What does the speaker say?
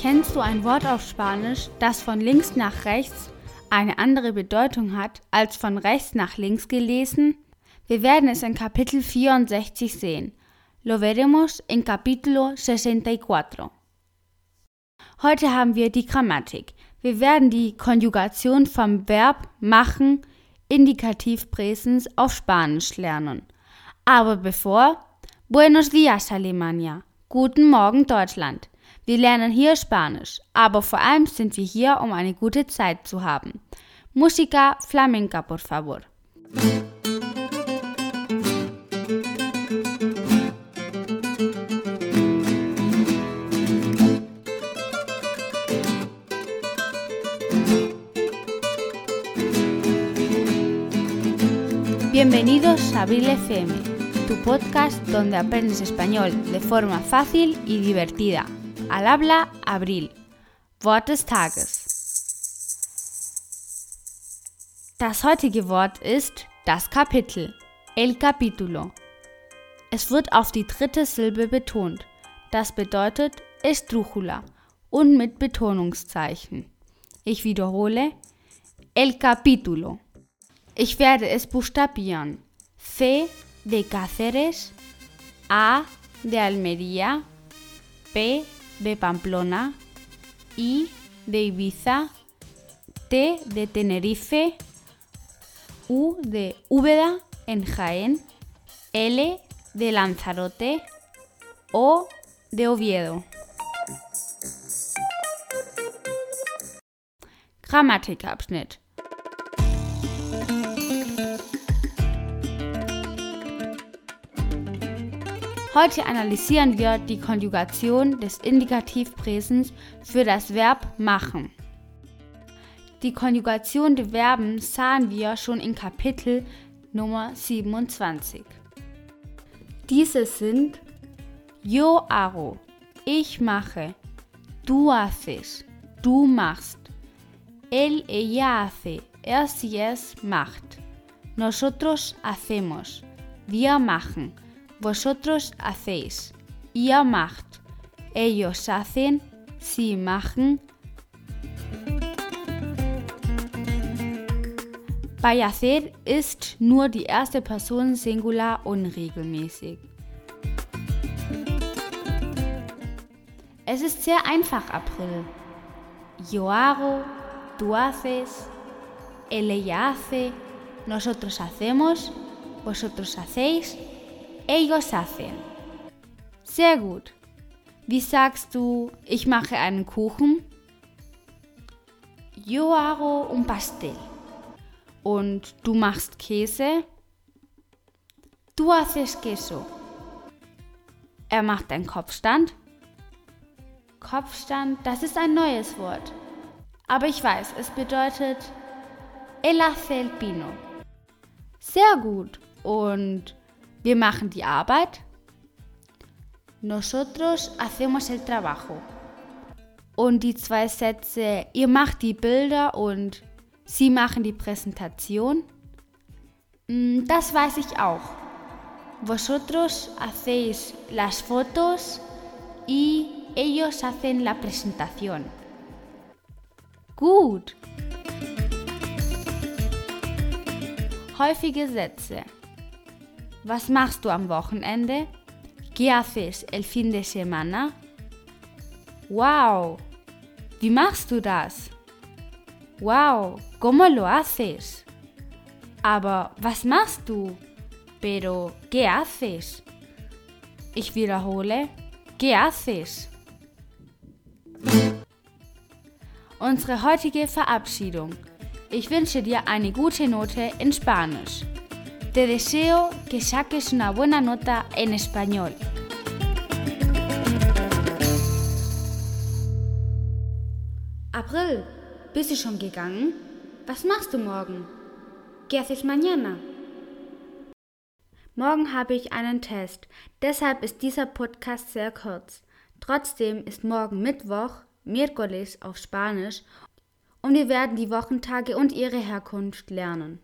Kennst du ein Wort auf Spanisch, das von links nach rechts eine andere Bedeutung hat als von rechts nach links gelesen? Wir werden es in Kapitel 64 sehen. Lo veremos en capítulo 64. Heute haben wir die Grammatik. Wir werden die Konjugation vom Verb machen, Indikativpräsens auf Spanisch lernen. Aber bevor, Buenos dias Alemania, guten Morgen Deutschland. Wir lernen hier Spanisch, aber vor allem sind wir hier, um eine gute Zeit zu haben. Música flamenca, por favor. Bienvenidos a Abril FM, tu podcast donde aprendes español de forma fácil y divertida. Al habla Abril. Wort des Tages. Das heutige Wort ist das Kapitel. El capítulo. Es wird auf die dritte Silbe betont. Das bedeutet Estrújula und mit Betonungszeichen. Ich wiederhole. El capítulo. Ich werde es buchstabieren. C de Cáceres, A de Almería, P de Pamplona, I de Ibiza, T de Tenerife, U de Úbeda en Jaén, L de Lanzarote, O de Oviedo. Grammatikabschnitt Heute analysieren wir die Konjugation des Indikativpräsens für das Verb machen. Die Konjugation der Verben sahen wir schon in Kapitel Nummer 27. Diese sind Yo hago, ich mache, du haces, du machst, él, ella hace, er, sie, es macht, nosotros hacemos, wir machen, vosotros hacéis, ihr macht, ellos hacen, sie machen. Bei hacer ist nur die erste Person Singular unregelmäßig. Es ist sehr einfach, April. Yo hago, tú haces, él ella hace, nosotros hacemos, vosotros hacéis, ellos hacen. Sehr gut. Wie sagst du, ich mache einen Kuchen? Yo hago un pastel. Und du machst Käse? Du haces queso. Er macht einen Kopfstand? Kopfstand, das ist ein neues Wort. Aber ich weiß, es bedeutet El hace el pino. Sehr gut. Und wir machen die Arbeit. Nosotros hacemos el trabajo. Und die zwei Sätze, ihr macht die Bilder und sie machen die Präsentation. Mm, das weiß ich auch. Vosotros hacéis las fotos y ellos hacen la presentación. Gut. Häufige Sätze. Was machst du am Wochenende? ¿Qué haces el fin de semana? Wow, wie machst du das? Wow, ¿cómo lo haces? Aber was machst du? Pero, ¿qué haces? Ich wiederhole, ¿qué haces? Unsere heutige Verabschiedung. Ich wünsche dir eine gute Note in Spanisch. Te deseo que saques una buena nota en español. April, bist du schon gegangen? Was machst du morgen? ¿Qué haces mañana? Morgen habe ich einen Test, deshalb ist dieser Podcast sehr kurz. Trotzdem ist morgen Mittwoch, Miércoles auf Spanisch, und wir werden die Wochentage und ihre Herkunft lernen.